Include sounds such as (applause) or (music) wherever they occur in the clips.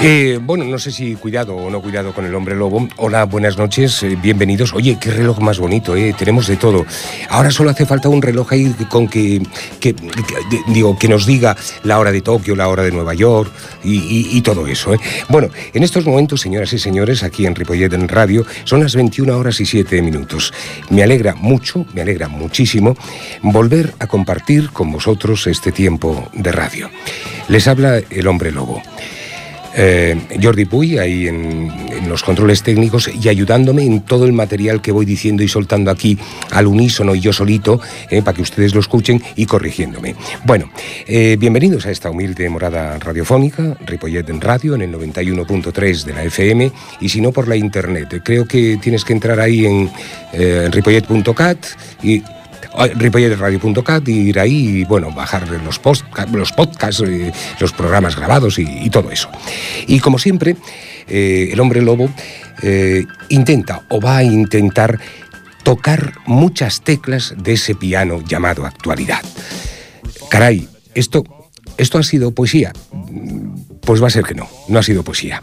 Eh, bueno, no sé si cuidado o no cuidado con el hombre lobo. Hola, buenas noches, eh, bienvenidos. Oye, qué reloj más bonito, ¿eh? Tenemos de todo. Ahora solo hace falta un reloj ahí con que, digo, que nos diga la hora de Tokio, la hora de Nueva York y, todo eso. Bueno, en estos momentos, señoras y señores, aquí en Ripollet en Radio, son las 21 horas y 7 minutos. Me alegra mucho, me alegra muchísimo volver a compartir con vosotros este tiempo de radio. Les habla el hombre lobo. Eh, Jordi Puy ahí en, los controles técnicos y ayudándome en todo el material que voy diciendo y soltando aquí al unísono y yo solito eh, para que ustedes lo escuchen y corrigiéndome. Bueno, eh, bienvenidos a esta humilde morada radiofónica, Ripollet en radio en el 91.3 de la FM y si no por la internet. Creo que tienes que entrar ahí en ripollet.cat y ripolletradio.cat ir ahí y, bueno, bajar los, post, los podcasts, eh, los programas grabados y, todo eso. Y como siempre, eh, el hombre lobo eh, intenta o va a intentar tocar muchas teclas de ese piano llamado actualidad. Caray, esto, esto ha sido poesía. Pues va a ser que no, no ha sido poesía.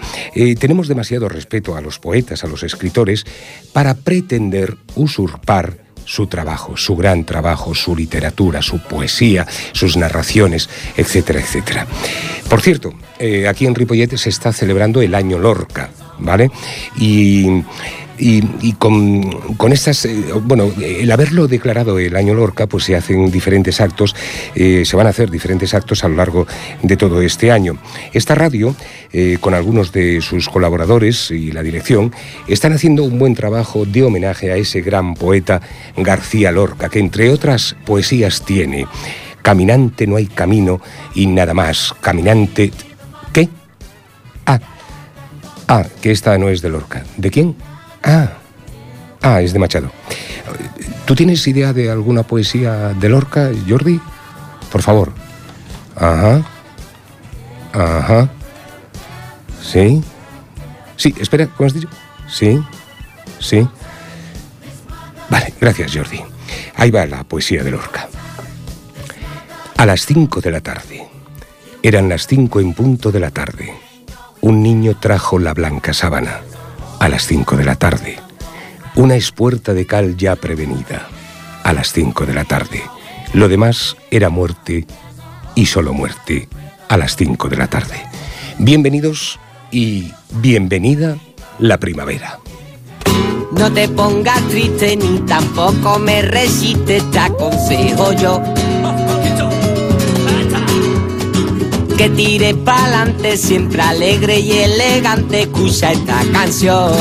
tenemos demasiado respeto a los poetas, a los escritores, para pretender usurpar su trabajo, su gran trabajo, su literatura, su poesía, sus narraciones, etcétera, etcétera. Por cierto, eh, aquí en Ripollet se está celebrando el Año Lorca, ¿vale? Y y, con, estas, eh, bueno, el haberlo declarado el año Lorca, pues se hacen diferentes actos, eh, se van a hacer diferentes actos a lo largo de todo este año. Esta radio, eh, con algunos de sus colaboradores y la dirección, están haciendo un buen trabajo de homenaje a ese gran poeta García Lorca, que entre otras poesías tiene Caminante no hay camino y nada más. Caminante... Ah, ah, que esta no es de Lorca. ¿De quién? Ah, ah, es de Machado. ¿Tú tienes idea de alguna poesía de Lorca, Jordi? Por favor. Ajá. Ajá. Sí. Sí, espera, ¿cómo has dicho? Sí. Sí. Vale, gracias, Jordi. Ahí va la poesía de Lorca. A las cinco de la tarde. Eran las cinco en punto de la tarde. Un niño trajo la blanca sábana a las 5 de la tarde. Una espuerta de cal ya prevenida, a las 5 de la tarde. Lo demás era muerte y solo muerte, a las 5 de la tarde. Bienvenidos y bienvenida la primavera. No te pongas triste ni tampoco me resistes, te aconsejo yo que tire pa'lante, siempre alegre y elegante, escucha esta canción.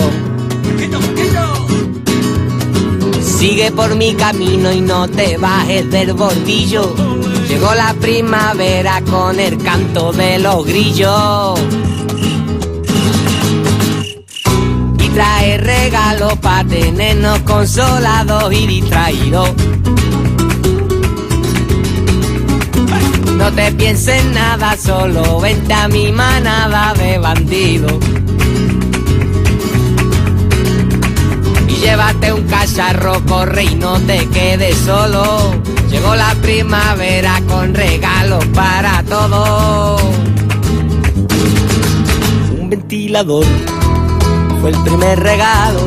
Sigue por mi camino y no te bajes del bordillo. Llegó la primavera con el canto de los grillos. Y trae regalos para tenernos consolados y distraídos. No te pienses nada, solo vente a mi manada de bandidos. Y llévate un cacharro, corre y no te quedes solo. Llegó la primavera con regalos para todos. Un ventilador fue el primer regalo.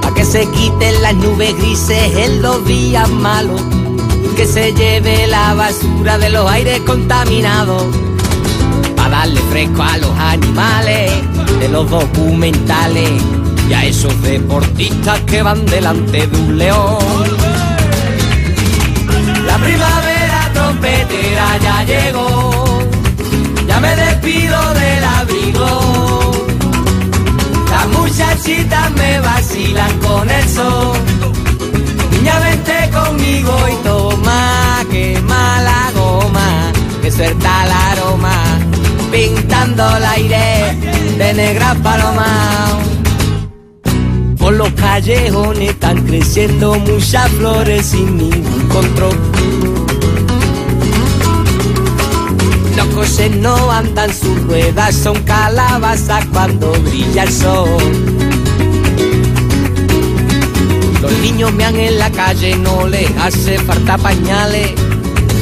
Para que se quiten las nubes grises en los días malos que se lleve la basura de los aires contaminados. Para darle fresco a los animales de los documentales y a esos deportistas que van delante de un león. La primavera trompetera ya llegó, ya me despido del abrigo. Las muchachitas me vacilan con el sol. Niña, vente conmigo y que el aroma, pintando el aire de negra paloma. Por los callejones están creciendo muchas flores sin ningún control. Los coches no andan sus ruedas, son calabazas cuando brilla el sol. Los niños mean en la calle, no les hace falta pañales.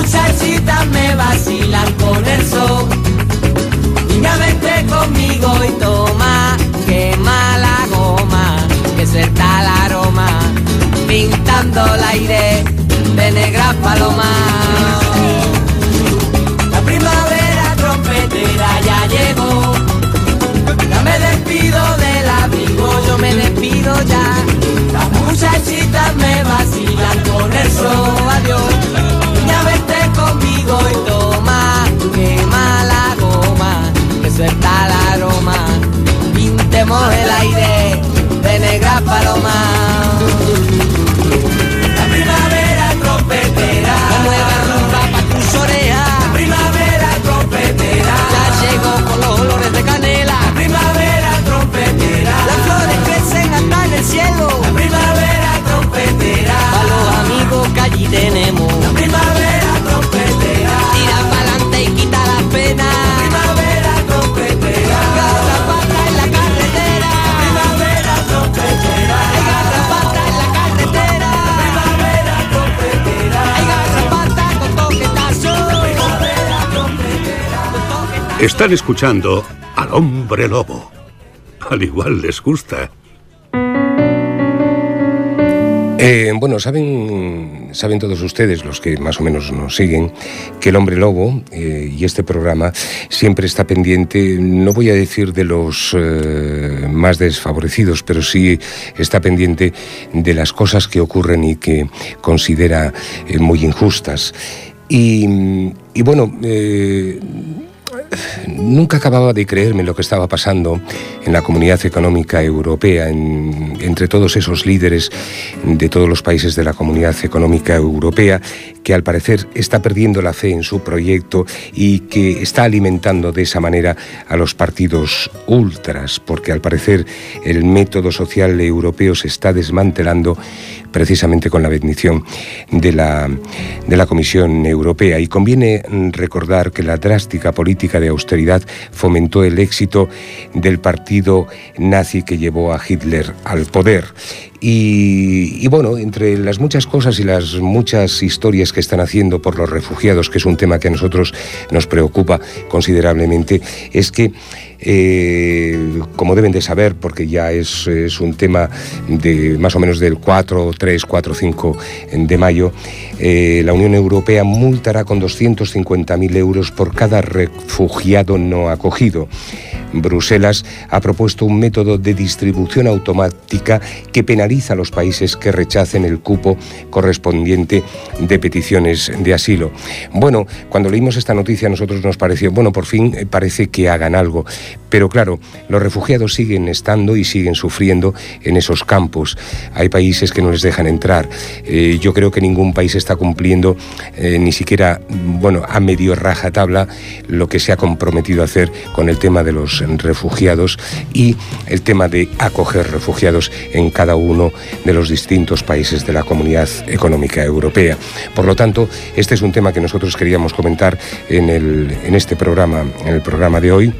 Muchachitas me vacilan con el sol. Niña, vente conmigo y toma, quema la goma, que suelta el aroma, pintando el aire de negra paloma. La primavera trompetera ya llegó, ya me despido del abrigo, yo me despido ya. Las muchachitas me vacilan con el sol, adiós. Aroma, pintemos el aire de negra paloma. La primavera trompetera, la nueva rumba pa' tus orejas. La primavera trompetera, ya llegó con los olores de canela. La primavera trompetera, las flores crecen hasta en el cielo. La primavera trompetera, a los amigos que allí tenemos. La primavera Están escuchando al hombre lobo. Al igual les gusta. Eh, bueno, saben, saben todos ustedes, los que más o menos nos siguen, que el hombre lobo eh, y este programa siempre está pendiente, no voy a decir de los eh, más desfavorecidos, pero sí está pendiente de las cosas que ocurren y que considera eh, muy injustas. Y, y bueno, Nunca acababa de creerme lo que estaba pasando en la Comunidad Económica Europea, en- entre todos esos líderes de todos los países de la Comunidad Económica Europea, que al parecer está perdiendo la fe en su proyecto y que está alimentando de esa manera a los partidos ultras, porque al parecer el método social europeo se está desmantelando precisamente con la bendición de la, de la Comisión Europea. Y conviene recordar que la drástica política de austeridad fomentó el éxito del partido nazi que llevó a Hitler al poder. Y, y bueno, entre las muchas cosas y las muchas historias que están haciendo por los refugiados, que es un tema que a nosotros nos preocupa considerablemente, es que eh, como deben de saber, porque ya es, es un tema de más o menos del 4, 3, 4, 5 de mayo, eh, la Unión Europea multará con 250.000 euros por cada refugiado no acogido. Bruselas ha propuesto un método de distribución automática que penaliza a los países que rechacen el cupo correspondiente de peticiones de asilo. Bueno, cuando leímos esta noticia a nosotros nos pareció, bueno, por fin eh, parece que hagan algo. Pero claro, los refugiados siguen estando y siguen sufriendo en esos campos. Hay países que no les dejan entrar. Eh, yo creo que ningún país está cumpliendo eh, ni siquiera, bueno, a medio raja tabla lo que se ha comprometido a hacer con el tema de los refugiados y el tema de acoger refugiados en cada uno de los distintos países de la Comunidad Económica Europea. Por lo tanto, este es un tema que nosotros queríamos comentar en, el, en este programa, en el programa de hoy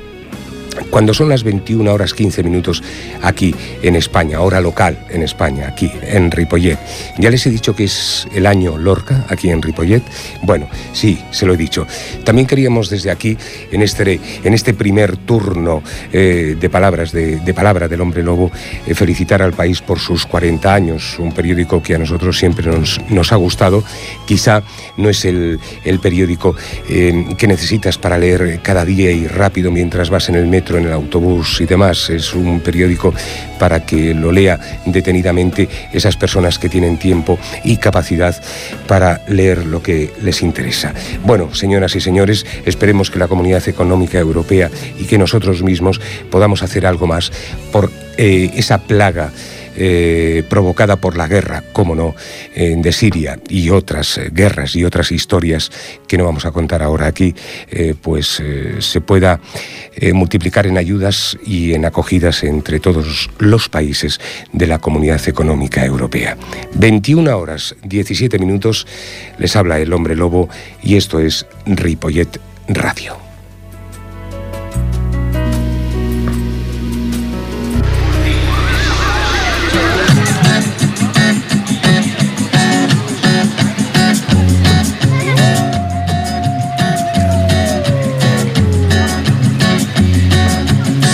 cuando son las 21 horas 15 minutos aquí en España, hora local en España, aquí en Ripollet. Ya les he dicho que es el año Lorca, aquí en Ripollet. Bueno, sí, se lo he dicho. También queríamos desde aquí, en este, en este primer turno eh, de palabras, de, palabra del hombre lobo, eh, felicitar al país por sus 40 años, un periódico que a nosotros siempre nos, ha gustado. Quizá no es el, periódico eh, que necesitas para leer cada día y rápido mientras vas en el metro en el autobús y demás. Es un periódico para que lo lea detenidamente esas personas que tienen tiempo y capacidad para leer lo que les interesa. Bueno, señoras y señores, esperemos que la Comunidad Económica Europea y que nosotros mismos podamos hacer algo más por eh, esa plaga eh, provocada por la guerra, como no, de Siria y otras eh, guerras y otras historias que no vamos a contar ahora aquí, eh, pues se pueda multiplicar en ayudas y en acogidas entre todos los países de la Comunidad Económica Europea. 21 horas 17 minutos les habla el hombre lobo y esto es Ripollet Radio.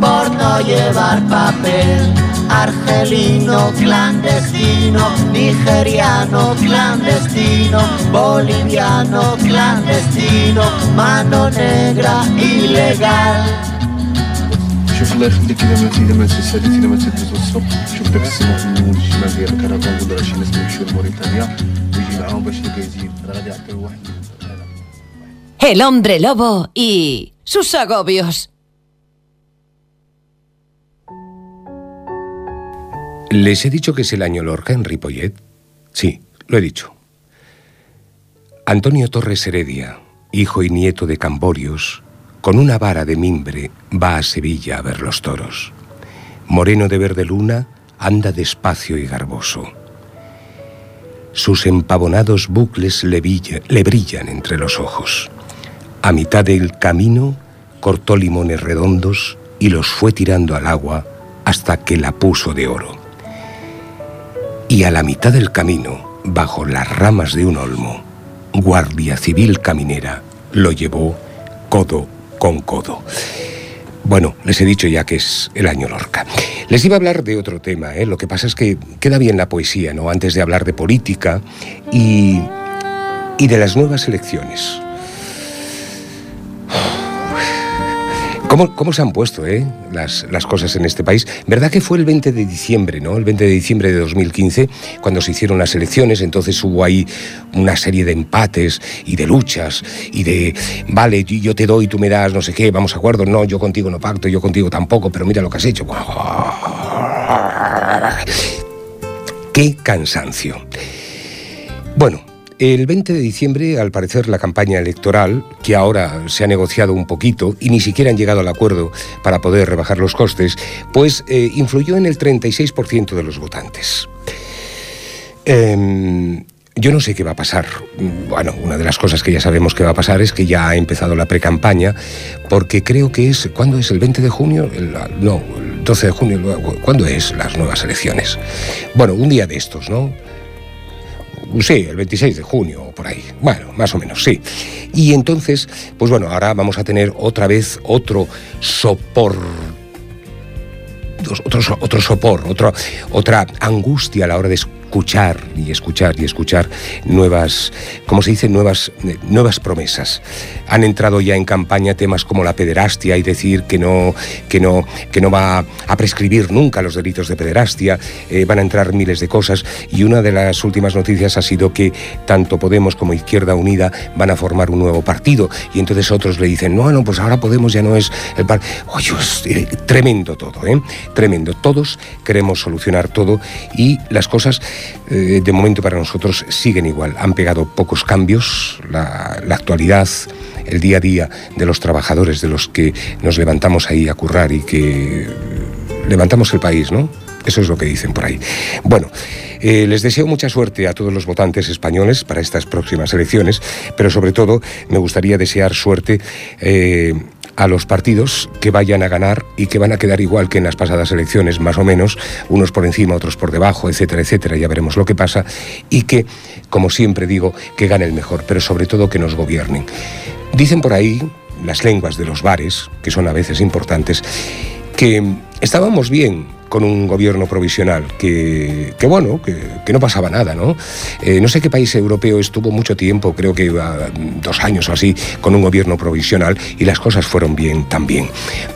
por no llevar papel. Argelino clandestino, nigeriano clandestino, boliviano clandestino, mano negra ilegal. El hombre lobo y sus agobios. ¿Les he dicho que es el año Lorca en Ripollet? Sí, lo he dicho. Antonio Torres Heredia, hijo y nieto de Camborios, con una vara de mimbre va a Sevilla a ver los toros. Moreno de verde luna, anda despacio y garboso. Sus empavonados bucles le, le brillan entre los ojos. A mitad del camino cortó limones redondos y los fue tirando al agua hasta que la puso de oro. Y a la mitad del camino, bajo las ramas de un olmo, Guardia Civil Caminera lo llevó codo con codo. Bueno, les he dicho ya que es el año Lorca. Les iba a hablar de otro tema, ¿eh? lo que pasa es que queda bien la poesía, ¿no? Antes de hablar de política y, y de las nuevas elecciones. ¿Cómo, se han puesto eh, las, las, cosas en este país? ¿Verdad que fue el 20 de diciembre, ¿no? El 20 de diciembre de 2015, cuando se hicieron las elecciones, entonces hubo ahí una serie de empates y de luchas y de, vale, yo te doy, tú me das, no sé qué, vamos a acuerdo, no, yo contigo no pacto, yo contigo tampoco, pero mira lo que has hecho. ¡Qué cansancio! El 20 de diciembre, al parecer, la campaña electoral, que ahora se ha negociado un poquito y ni siquiera han llegado al acuerdo para poder rebajar los costes, pues eh, influyó en el 36% de los votantes. Eh, yo no sé qué va a pasar. Bueno, una de las cosas que ya sabemos que va a pasar es que ya ha empezado la precampaña, porque creo que es. ¿Cuándo es? ¿El 20 de junio? No, el 12 de junio. ¿Cuándo es las nuevas elecciones? Bueno, un día de estos, ¿no? Sí, el 26 de junio o por ahí. Bueno, más o menos, sí. Y entonces, pues bueno, ahora vamos a tener otra vez otro sopor. Otro, otro sopor, otro, otra angustia a la hora de escuchar y escuchar y escuchar nuevas, ¿cómo se dice? Nuevas, nuevas promesas. Han entrado ya en campaña temas como la pederastia y decir que no, que no, que no va a prescribir nunca los delitos de pederastia. Eh, van a entrar miles de cosas y una de las últimas noticias ha sido que tanto Podemos como Izquierda Unida van a formar un nuevo partido y entonces otros le dicen, no, no, pues ahora Podemos ya no es el partido. Eh, tremendo todo, ¿eh? Tremendo. Todos queremos solucionar todo y las cosas eh, de momento para nosotros siguen igual. Han pegado pocos cambios, la, actualidad, el día a día de los trabajadores, de los que nos levantamos ahí a currar y que levantamos el país, ¿no? Eso es lo que dicen por ahí. Bueno, eh, les deseo mucha suerte a todos los votantes españoles para estas próximas elecciones, pero sobre todo me gustaría desear suerte eh, a los partidos que vayan a ganar y que van a quedar igual que en las pasadas elecciones, más o menos, unos por encima, otros por debajo, etcétera, etcétera, ya veremos lo que pasa, y que, como siempre digo, que gane el mejor, pero sobre todo que nos gobiernen. Dicen por ahí las lenguas de los bares, que son a veces importantes, que estábamos bien con un gobierno provisional, que, que bueno, que, no pasaba nada, ¿no? Eh, no sé qué país europeo estuvo mucho tiempo, creo que iba dos años o así, con un gobierno provisional y las cosas fueron bien también.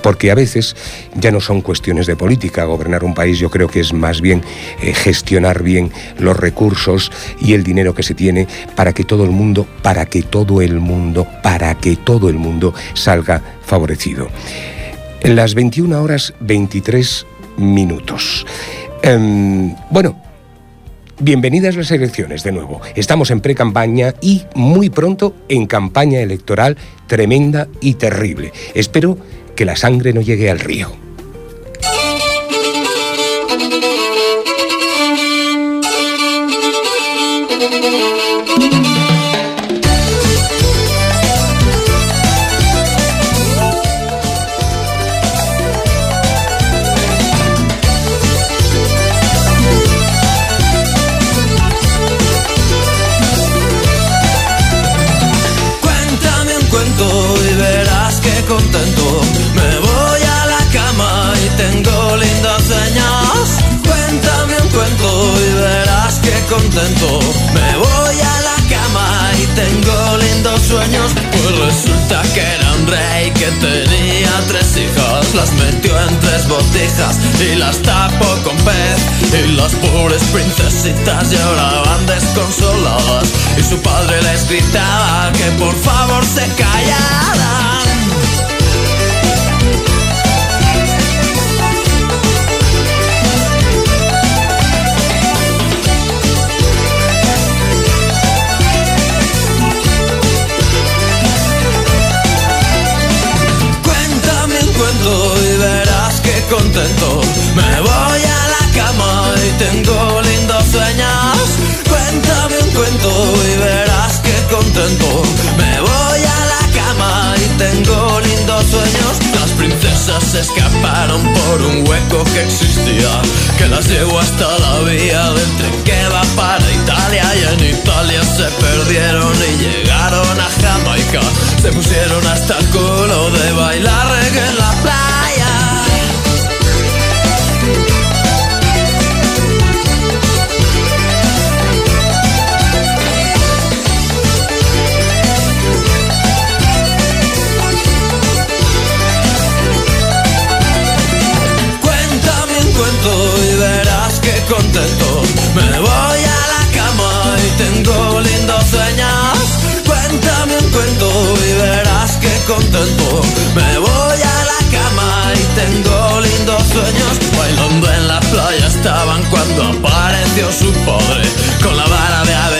Porque a veces ya no son cuestiones de política, gobernar un país yo creo que es más bien eh, gestionar bien los recursos y el dinero que se tiene para que todo el mundo, para que todo el mundo, para que todo el mundo salga favorecido. En las 21 horas 23 minutos. Eh, bueno, bienvenidas las elecciones de nuevo. Estamos en pre-campaña y muy pronto en campaña electoral tremenda y terrible. Espero que la sangre no llegue al río. Las metió en tres botijas y las tapó con pez. Y las pobres princesitas lloraban desconsoladas. Y su padre les gritaba que por favor se callaran. Me voy a la cama y tengo lindos sueños. Cuéntame un cuento y verás que contento. Me voy a la cama y tengo se escaparon por un hueco que existía, que las llevó hasta la vía del tren que va para Italia y en Italia se perdieron y llegaron a Jamaica, se pusieron hasta el culo de bailar en la playa. Me voy a la cama y tengo lindos sueños. Cuéntame un cuento y verás que contento. Me voy a la cama y tengo lindos sueños. Bailando en la playa estaban cuando apareció su padre. Con la vara de avellano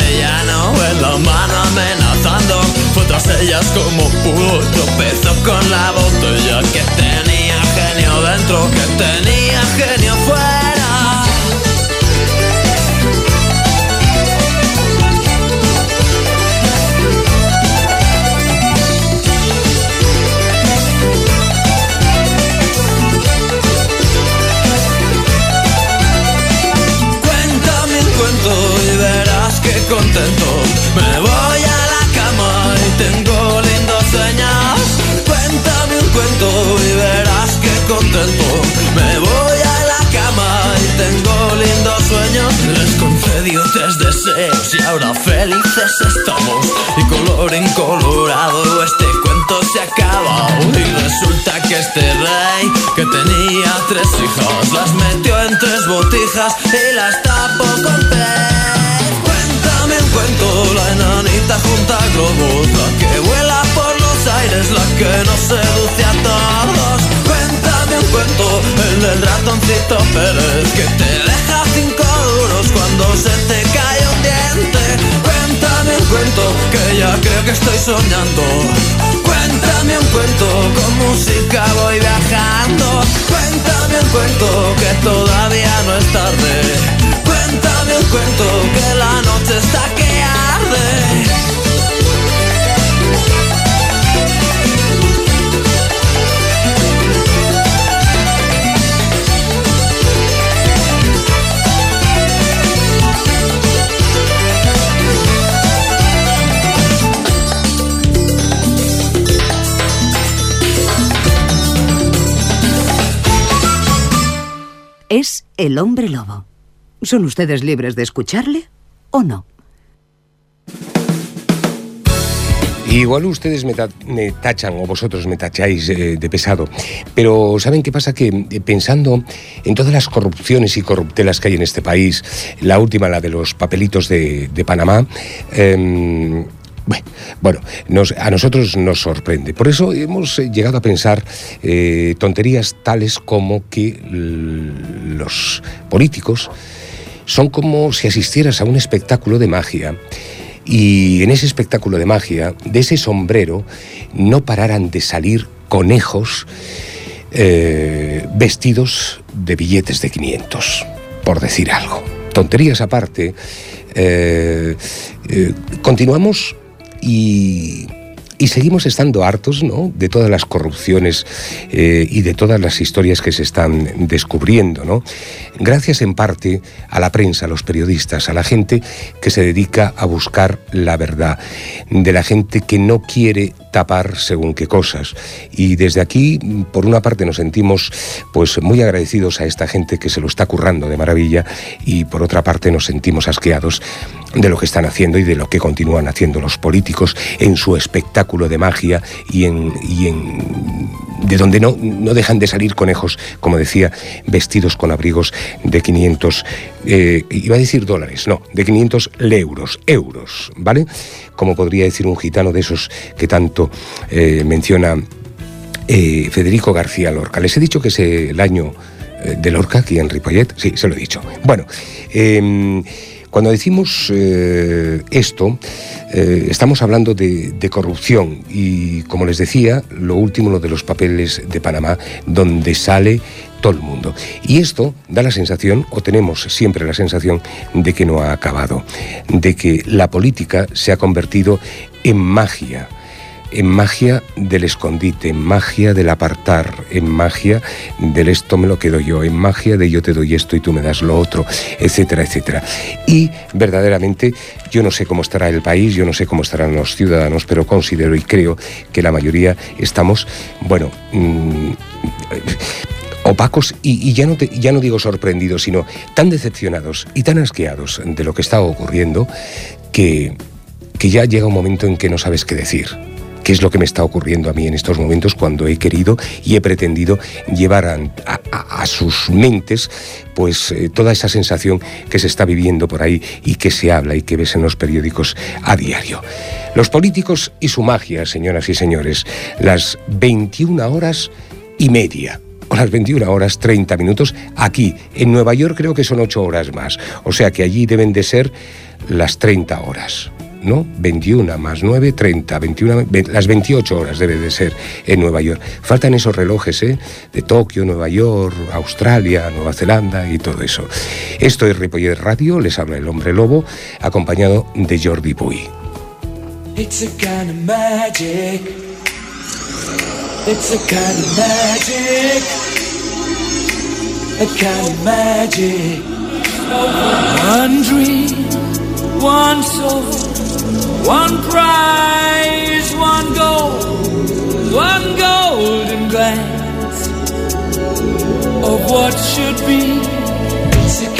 el ratoncito Pérez Que te deja cinco duros cuando se te cae un diente. Cuéntame un cuento, que ya creo que estoy soñando. Cuéntame un cuento, con música voy viajando. Cuéntame un cuento, que todavía no es tarde. Cuéntame un cuento, que la noche está Es el hombre lobo. ¿Son ustedes libres de escucharle o no? Igual ustedes me, ta- me tachan o vosotros me tacháis eh, de pesado, pero ¿saben qué pasa? Que eh, pensando en todas las corrupciones y corruptelas que hay en este país, la última, la de los papelitos de, Panamá, em, Bueno, a nosotros nos sorprende. Por eso hemos eh, llegado a pensar eh, tonterías tales como que los políticos son como si asistieras a un espectáculo de magia y en ese espectáculo de magia, de ese sombrero, no pararan de salir conejos eh, vestidos de billetes de 500, por decir algo. Tonterías aparte, continuamos y, seguimos estando hartos ¿no? de todas las corrupciones eh, y de todas las historias que se están descubriendo. ¿no? Gracias en parte a la prensa, a los periodistas, a la gente que se dedica a buscar la verdad, de la gente que no quiere tapar según qué cosas. Y desde aquí, por una parte, nos sentimos pues muy agradecidos a esta gente que se lo está currando de maravilla y por otra parte nos sentimos asqueados de lo que están haciendo y de lo que continúan haciendo los políticos en su espectáculo de magia y en, y en de donde no, no dejan de salir conejos, como decía, vestidos con abrigos de 500, eh, iba a decir dólares, no, de 500 euros, euros, ¿vale? Como podría decir un gitano de esos que tanto eh, menciona eh, Federico García Lorca. Les he dicho que es el año eh, de Lorca aquí en Ripollet, sí, se lo he dicho. Bueno, eh, cuando decimos esto, estamos hablando de, de corrupción y, como les decía, lo último, lo de los papeles de Panamá, donde sale todo el mundo. Y esto da la sensación, o tenemos siempre la sensación, de que no ha acabado, de que la política se ha convertido en magia en magia del escondite, en magia del apartar, en magia del esto me lo quedo yo, en magia de yo te doy esto y tú me das lo otro, etcétera, etcétera. Y verdaderamente yo no sé cómo estará el país, yo no sé cómo estarán los ciudadanos, pero considero y creo que la mayoría estamos, bueno, mm, opacos y, ya, no te- ya no digo sorprendidos, sino tan decepcionados y tan asqueados de lo que está ocurriendo que, que ya llega un momento en que no sabes qué decir. ¿Qué es lo que me está ocurriendo a mí en estos momentos cuando he querido y he pretendido llevar a sus mentes pues eh, toda esa sensación que se está viviendo por ahí y que se habla y que ves en los periódicos a diario? Los políticos y su magia, señoras y señores, las 21 horas y media o las 21 horas 30 minutos aquí. En Nueva York creo que son 8 horas más. O sea que allí deben de ser las 30 horas. ¿No? 21 más 9, 30, 21, ve- las 28 horas debe de ser en Nueva York. Faltan esos relojes, ¿eh? De Tokio, Nueva York, Australia, Nueva Zelanda y todo eso. Esto es Ripollet Radio, les habla el hombre lobo, acompañado de Jordi Puy. It's a kind of magic. It's a kind of magic. A kind of magic. One dream, one soul, one prize, one goal, one golden glance of what should be.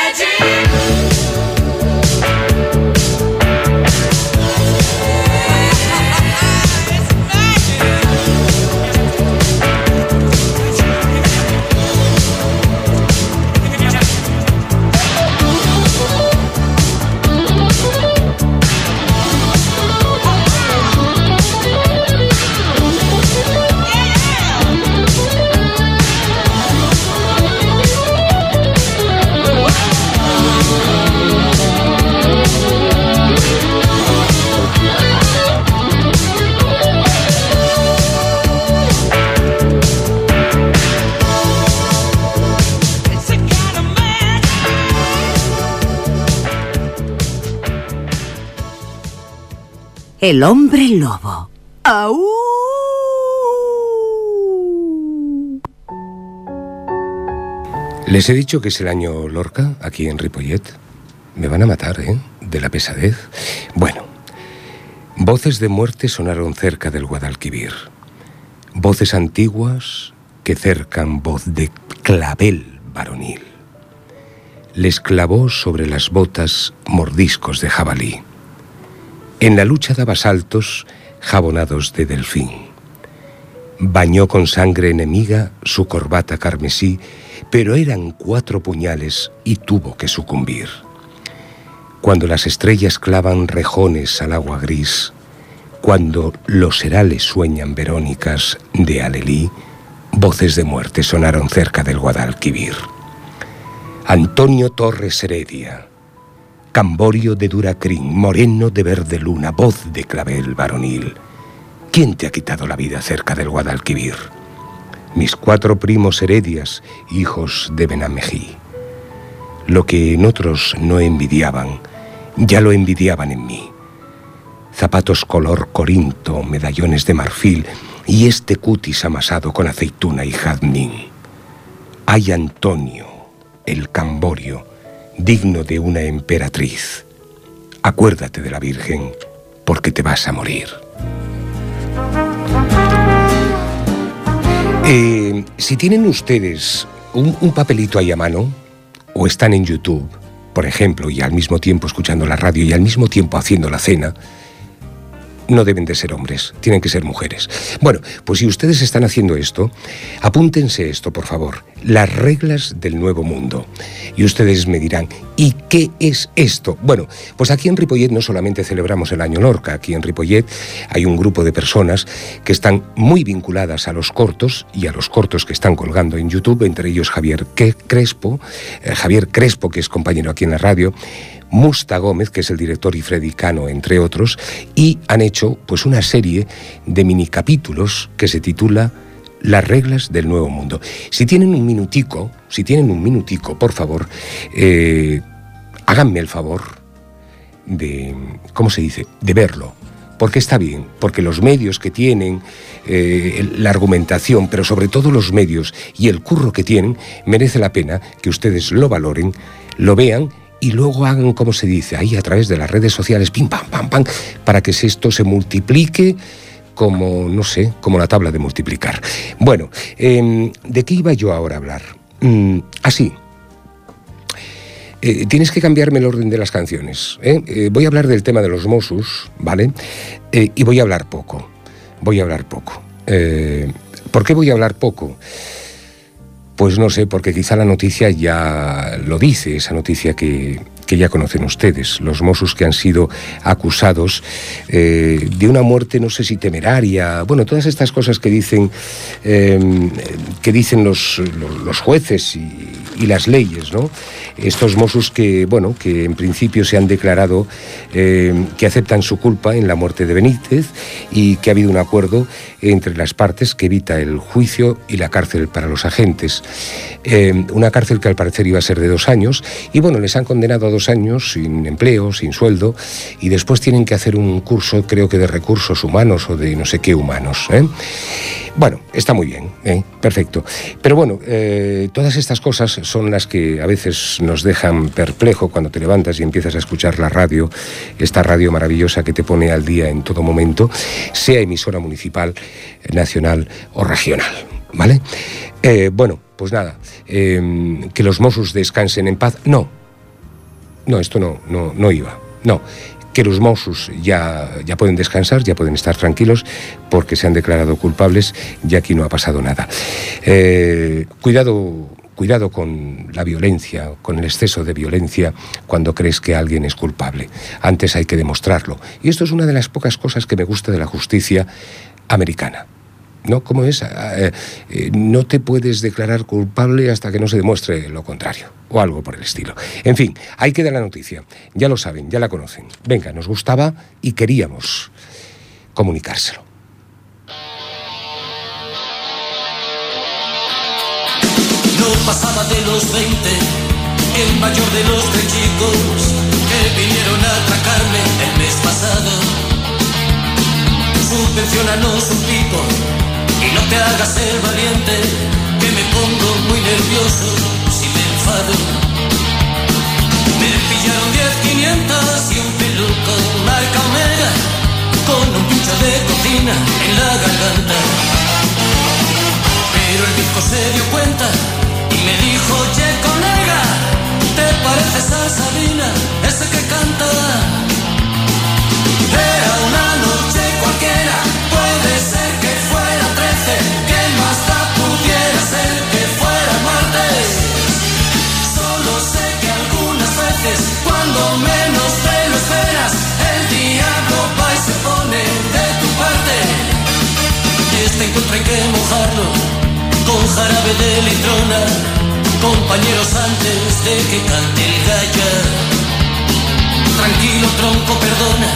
El hombre lobo. ¡Au! Les he dicho que es el año Lorca aquí en Ripollet. Me van a matar, ¿eh? De la pesadez. Bueno, voces de muerte sonaron cerca del Guadalquivir. Voces antiguas que cercan voz de clavel varonil. Les clavó sobre las botas mordiscos de jabalí. En la lucha daba saltos jabonados de delfín. Bañó con sangre enemiga su corbata carmesí, pero eran cuatro puñales y tuvo que sucumbir. Cuando las estrellas clavan rejones al agua gris, cuando los herales sueñan verónicas de Alelí, voces de muerte sonaron cerca del Guadalquivir. Antonio Torres Heredia, Camborio de Duracrín, moreno de verde luna, voz de clavel varonil. ¿Quién te ha quitado la vida cerca del Guadalquivir? Mis cuatro primos heredias, hijos de Benamejí. Lo que en otros no envidiaban, ya lo envidiaban en mí. Zapatos color corinto, medallones de marfil y este cutis amasado con aceituna y jazmín. Ay Antonio, el Camborio, digno de una emperatriz. Acuérdate de la Virgen, porque te vas a morir. Eh, si tienen ustedes un, un papelito ahí a mano, o están en YouTube, por ejemplo, y al mismo tiempo escuchando la radio y al mismo tiempo haciendo la cena, no deben de ser hombres, tienen que ser mujeres. Bueno, pues si ustedes están haciendo esto, apúntense esto, por favor, las reglas del nuevo mundo. Y ustedes me dirán, ¿y qué es esto? Bueno, pues aquí en Ripollet no solamente celebramos el año Lorca, aquí en Ripollet hay un grupo de personas que están muy vinculadas a los cortos y a los cortos que están colgando en YouTube, entre ellos Javier Crespo, eh, Javier Crespo, que es compañero aquí en la radio, Musta Gómez, que es el director, y Freddy Cano, entre otros, y han hecho pues una serie de mini capítulos que se titula Las reglas del nuevo mundo. Si tienen un minutico, si tienen un minutico, por favor, eh, háganme el favor de, ¿cómo se dice?, de verlo. Porque está bien, porque los medios que tienen, eh, la argumentación, pero sobre todo los medios y el curro que tienen, merece la pena que ustedes lo valoren, lo vean y luego hagan, como se dice, ahí a través de las redes sociales, pim, pam, pam, pam, para que esto se multiplique como, no sé, como la tabla de multiplicar. Bueno, eh, ¿de qué iba yo ahora a hablar? Mm, así. Eh, tienes que cambiarme el orden de las canciones. ¿eh? Eh, voy a hablar del tema de los Mossos, ¿vale? Y voy a hablar poco. Voy a hablar poco. ¿Por qué voy a hablar poco? Pues no sé, porque quizá la noticia ya lo dice, esa noticia que, que ya conocen ustedes, los Mossos que han sido acusados eh, de una muerte, no sé si temeraria, bueno, todas estas cosas que dicen, eh, que dicen los, los jueces y, y, las leyes, ¿no? Estos Mossos que, bueno, que en principio se han declarado eh, que aceptan su culpa en la muerte de Benítez y que ha habido un acuerdo entre las partes que evita el juicio y la cárcel para los agentes. Eh, una cárcel que al parecer iba a ser de dos años y bueno, les han condenado a dos años sin empleo, sin sueldo y después tienen que hacer un curso, creo que de recursos humanos o de no sé qué humanos. ¿eh? Bueno, está muy bien, ¿eh? perfecto. Pero bueno, eh, todas estas cosas son las que a veces nos dejan perplejo cuando te levantas y empiezas a escuchar la radio, esta radio maravillosa que te pone al día en todo momento, sea emisora municipal, nacional o regional. ¿Vale? Eh, bueno, pues nada, eh, que los Mossos descansen en paz. No, no, esto no, no, no iba. No, que los Mossos ya, ya pueden descansar, ya pueden estar tranquilos porque se han declarado culpables y aquí no ha pasado nada. Eh, cuidado, cuidado con la violencia, con el exceso de violencia cuando crees que alguien es culpable. Antes hay que demostrarlo. Y esto es una de las pocas cosas que me gusta de la justicia americana. ¿No? ¿Cómo es? Eh, eh, no te puedes declarar culpable hasta que no se demuestre lo contrario, o algo por el estilo. En fin, ahí queda la noticia. Ya lo saben, ya la conocen. Venga, nos gustaba y queríamos comunicárselo. No pasaba de los 20, el mayor de los tres chicos que vinieron a atracarme el mes pasado. subvencionanos un pico y no te hagas el valiente, que me pongo muy nervioso si me enfado. Me pillaron 10, 500 y un peluco marca omega con un pincho de cocina en la garganta. Pero el disco se dio cuenta y me dijo, che colega, ¿te pareces a Sabina, ese que canta? Era cuando menos te lo esperas, el diablo va y se pone de tu parte. Este encuentro hay que mojarlo con jarabe de litrona, compañeros antes de que cante el gallo. Tranquilo tronco, perdona,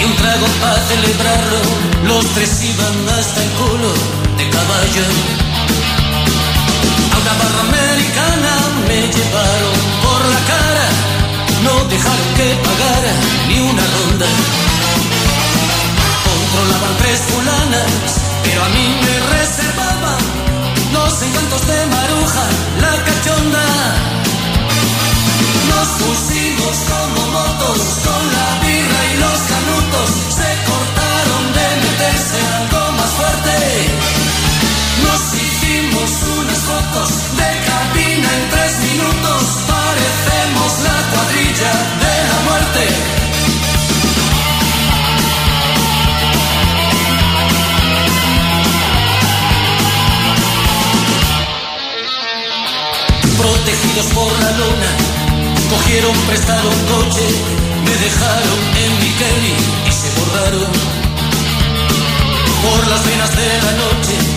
y un trago para celebrarlo. Los tres iban hasta el culo de caballo. A una barra americana me llevaron por la cara, no dejaron que pagara ni una ronda. Controlaban tres fulanas, pero a mí me reservaban los encantos de Maruja, la cachonda. Nos pusimos como motos con la birra y los canutos. Se cortaron de meterse algo más fuerte. Unas fotos de cabina en tres minutos. Parecemos la cuadrilla de la muerte. protegidos por la luna. Cogieron prestado un coche, me dejaron en mi Kelly y se borraron. Por las venas de la noche,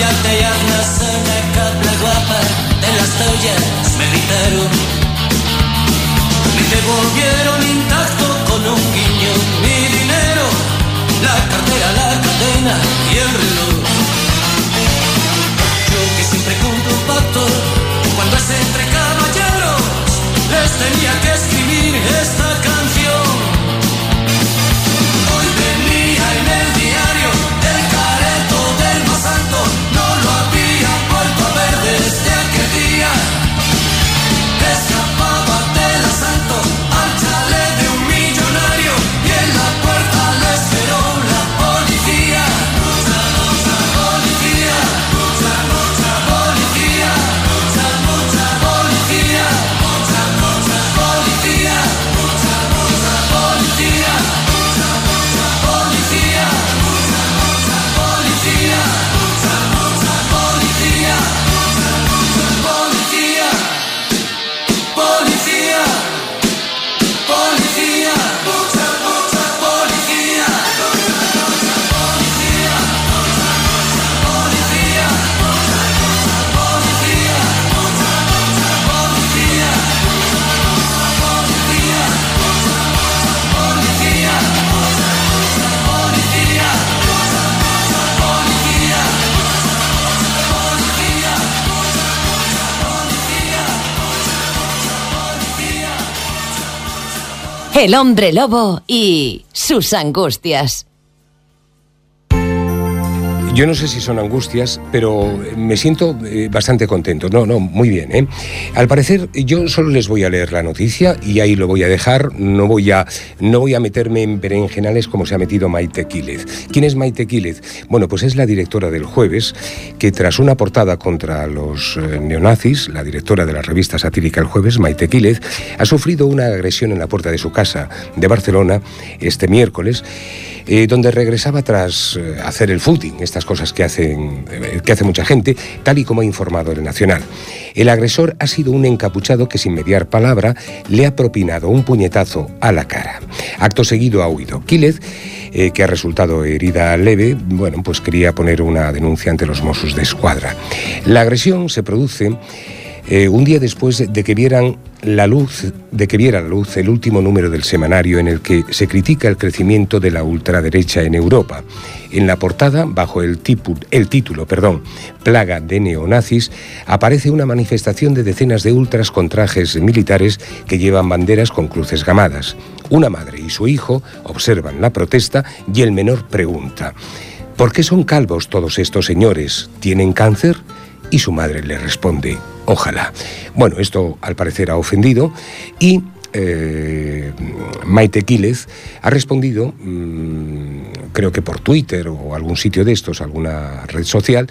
y hazla sana, cabla guapa, de las toallas me gritaron. Me devolvieron intacto con un guiño mi dinero, la cartera, la cadena y el. El hombre lobo y sus angustias. Yo no sé si son angustias, pero me siento eh, bastante contento. No, no, muy bien. ¿eh? Al parecer, yo solo les voy a leer la noticia y ahí lo voy a dejar. No voy a, no voy a meterme en berenjenales como se ha metido Maite Quílez. ¿Quién es Maite Quílez? Bueno, pues es la directora del Jueves, que tras una portada contra los eh, neonazis, la directora de la revista satírica El Jueves, Maite Quílez, ha sufrido una agresión en la puerta de su casa de Barcelona este miércoles eh, donde regresaba tras eh, hacer el footing, estas cosas que, hacen, eh, que hace mucha gente, tal y como ha informado el Nacional. El agresor ha sido un encapuchado que sin mediar palabra le ha propinado un puñetazo a la cara. Acto seguido ha huido. Quílez, que ha resultado herida leve, bueno, pues quería poner una denuncia ante los Mossos de Escuadra. La agresión se produce Eh, un día después de que vieran la luz, de que viera la luz el último número del semanario en el que se critica el crecimiento de la ultraderecha en Europa. En la portada, bajo el, el título, perdón, Plaga de neonazis, aparece una manifestación de decenas de ultras con trajes militares que llevan banderas con cruces gamadas. Una madre y su hijo observan la protesta y el menor pregunta: ¿Por qué son calvos todos estos señores? ¿Tienen cáncer? Y su madre le responde, ojalá. Bueno, esto al parecer ha ofendido y eh, Maite Quílez ha respondido, mm, creo que por Twitter o algún sitio de estos, alguna red social,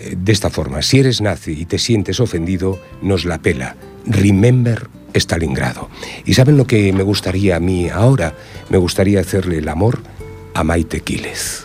eh, de esta forma, si eres nazi y te sientes ofendido, nos la pela. Remember Stalingrado. ¿Y saben lo que me gustaría a mí ahora? Me gustaría hacerle el amor a Maite Quílez.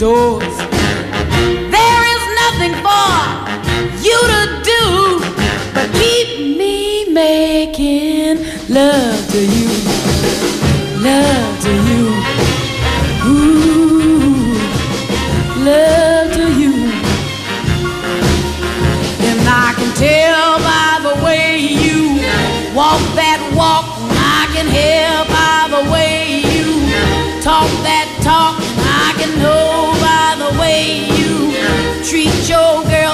you indoors. There is nothing for you to do but keep me making love to you. Love to you. Ooh, love to you. And I can tell by the way you walk that walk, I can hear by the way you talk that talk. Treat your girl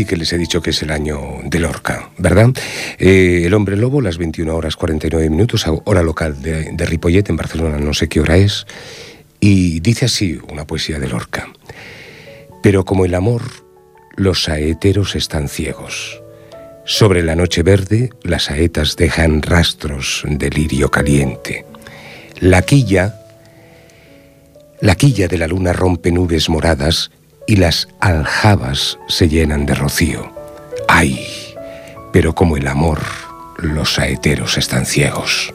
sí que les he dicho que es el año de Lorca, ¿verdad? Eh, el hombre lobo, las 21 horas 49 minutos, hora local de, de Ripollet, en Barcelona, no sé qué hora es. Y dice así una poesía de Lorca. Pero como el amor, los saeteros están ciegos. Sobre la noche verde, las saetas dejan rastros de lirio caliente. La quilla, la quilla de la luna rompe nubes moradas y las aljabas se llenan de rocío. ¡Ay! Pero como el amor, los saeteros están ciegos.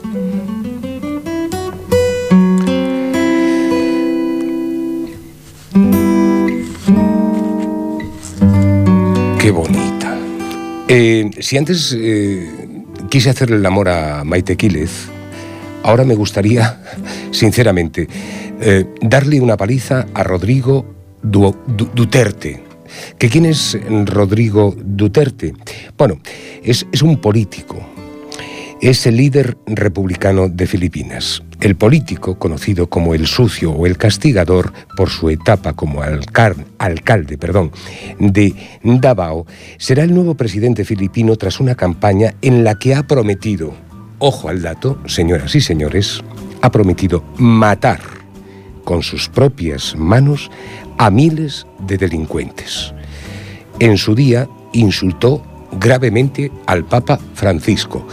Qué bonita. Eh, si antes eh, quise hacerle el amor a Maite Quílez, ahora me gustaría, (laughs) sinceramente, eh, darle una paliza a Rodrigo Du- Du- Duterte. ¿Que quién es Rodrigo Duterte? Bueno, es, es un político, es el líder republicano de Filipinas. El político, conocido como el sucio o el castigador por su etapa como alcar- alcalde perdón, de Davao, será el nuevo presidente filipino tras una campaña en la que ha prometido, ojo al dato, señoras y señores, ha prometido matar con sus propias manos a miles de delincuentes. En su día insultó gravemente al Papa Francisco,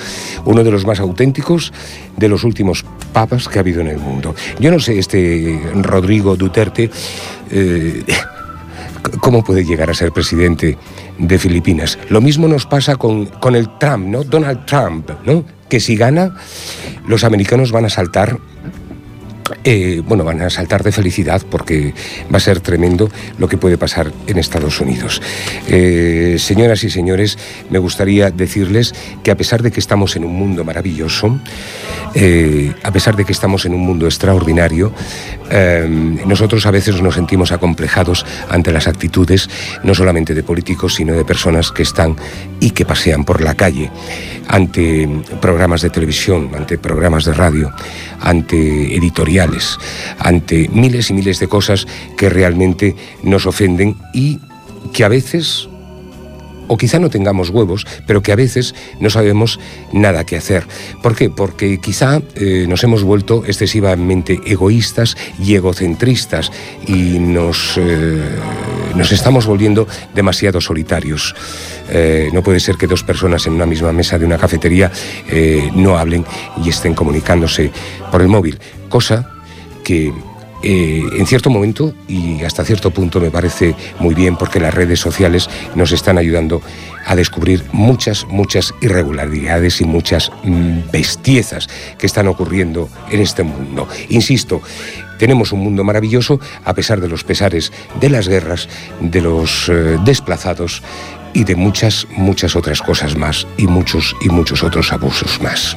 uno de los más auténticos de los últimos papas que ha habido en el mundo. Yo no sé, este Rodrigo Duterte, eh, (laughs) ¿cómo puede llegar a ser presidente de Filipinas? Lo mismo nos pasa con, con el Trump, ¿no? Donald Trump, ¿no? Que si gana, los americanos van a saltar eh, bueno, van a saltar de felicidad porque va a ser tremendo lo que puede pasar en Estados Unidos. Eh, señoras y señores, me gustaría decirles que a pesar de que estamos en un mundo maravilloso, eh, a pesar de que estamos en un mundo extraordinario, eh, nosotros a veces nos sentimos acomplejados ante las actitudes no solamente de políticos, sino de personas que están y que pasean por la calle, ante programas de televisión, ante programas de radio, ante editoriales, ante miles y miles de cosas que realmente nos ofenden y que a veces o quizá no tengamos huevos, pero que a veces no sabemos nada que hacer. ¿Por qué? Porque quizá eh, nos hemos vuelto excesivamente egoístas y egocentristas y nos, eh, nos estamos volviendo demasiado solitarios. Eh, no puede ser que dos personas en una misma mesa de una cafetería no hablen y estén comunicándose por el móvil, cosa que eh, en cierto momento y hasta cierto punto me parece muy bien porque las redes sociales nos están ayudando a descubrir muchas, muchas irregularidades y muchas mm, bestiezas que están ocurriendo en este mundo. Insisto, tenemos un mundo maravilloso a pesar de los pesares de las guerras, de los eh, desplazados y de muchas, muchas otras cosas más y muchos y muchos otros abusos más.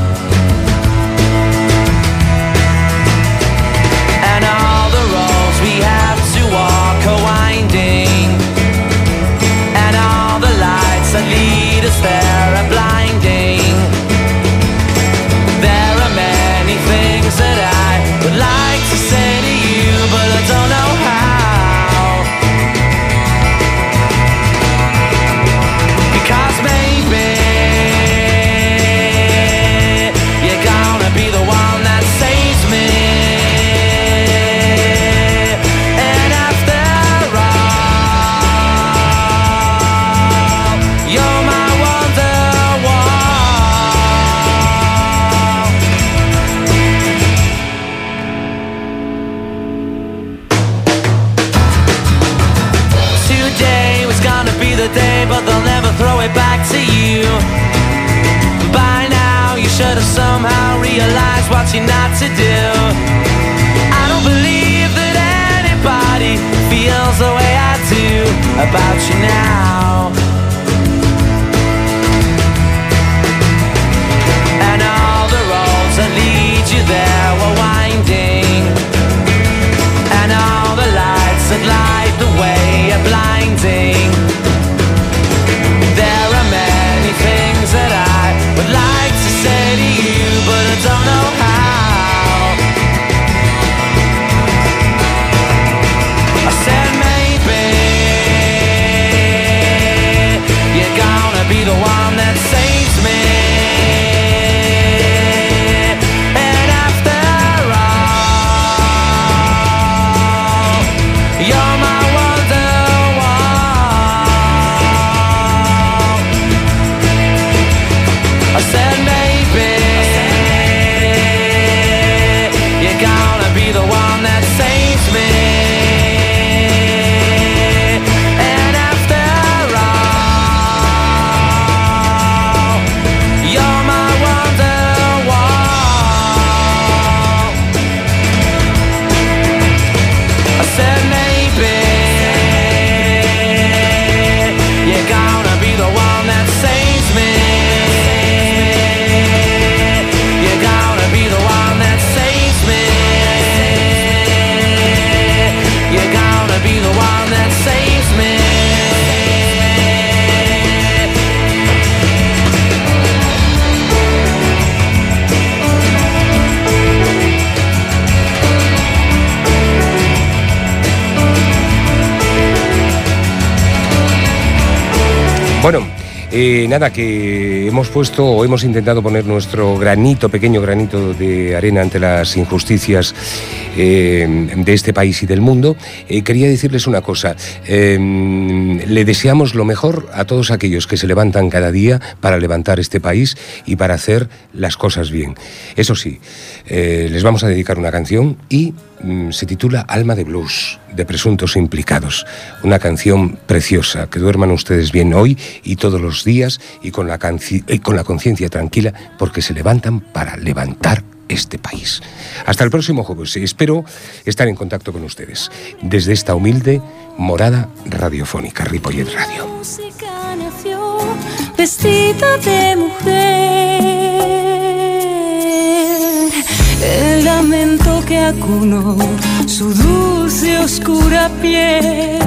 Somehow realized what you're not to do. I don't believe that anybody feels the way I do about you now. Bueno, eh, nada, que hemos puesto o hemos intentado poner nuestro granito, pequeño granito de arena ante las injusticias eh, de este país y del mundo. Eh, quería decirles una cosa. Eh, le deseamos lo mejor a todos aquellos que se levantan cada día para levantar este país y para hacer las cosas bien. Eso sí, les vamos a dedicar una canción y se titula Alma de Blues, de presuntos implicados. Una canción preciosa, que duerman ustedes bien hoy y todos los días y con la, y con la conciencia tranquila porque se levantan para levantar este país. Hasta el próximo jueves. Espero estar en contacto con ustedes desde esta humilde morada radiofónica, Ripollet Radio. El lamento que acunó su dulce oscura piel.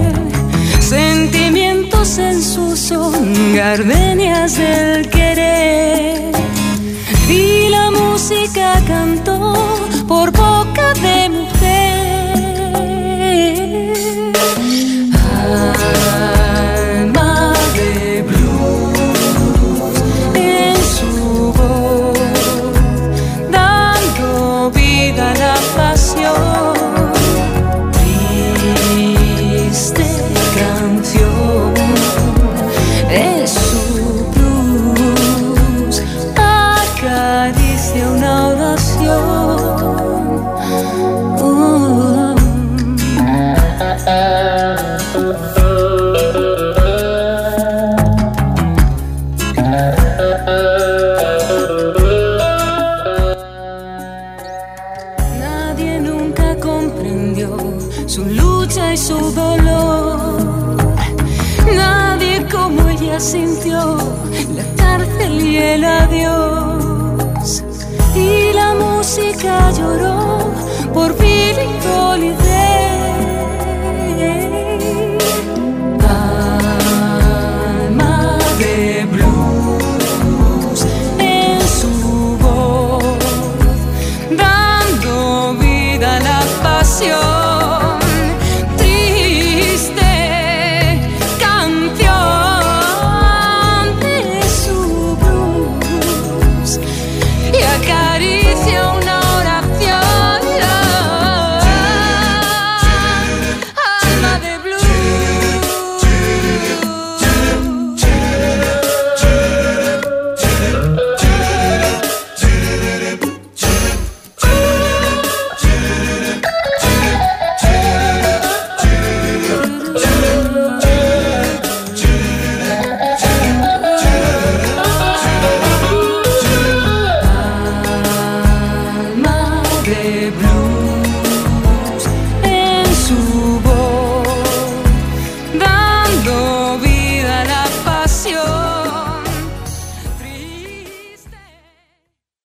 Sentimientos en su son, gardenias del querer. Y la música cantó por boca de mujer.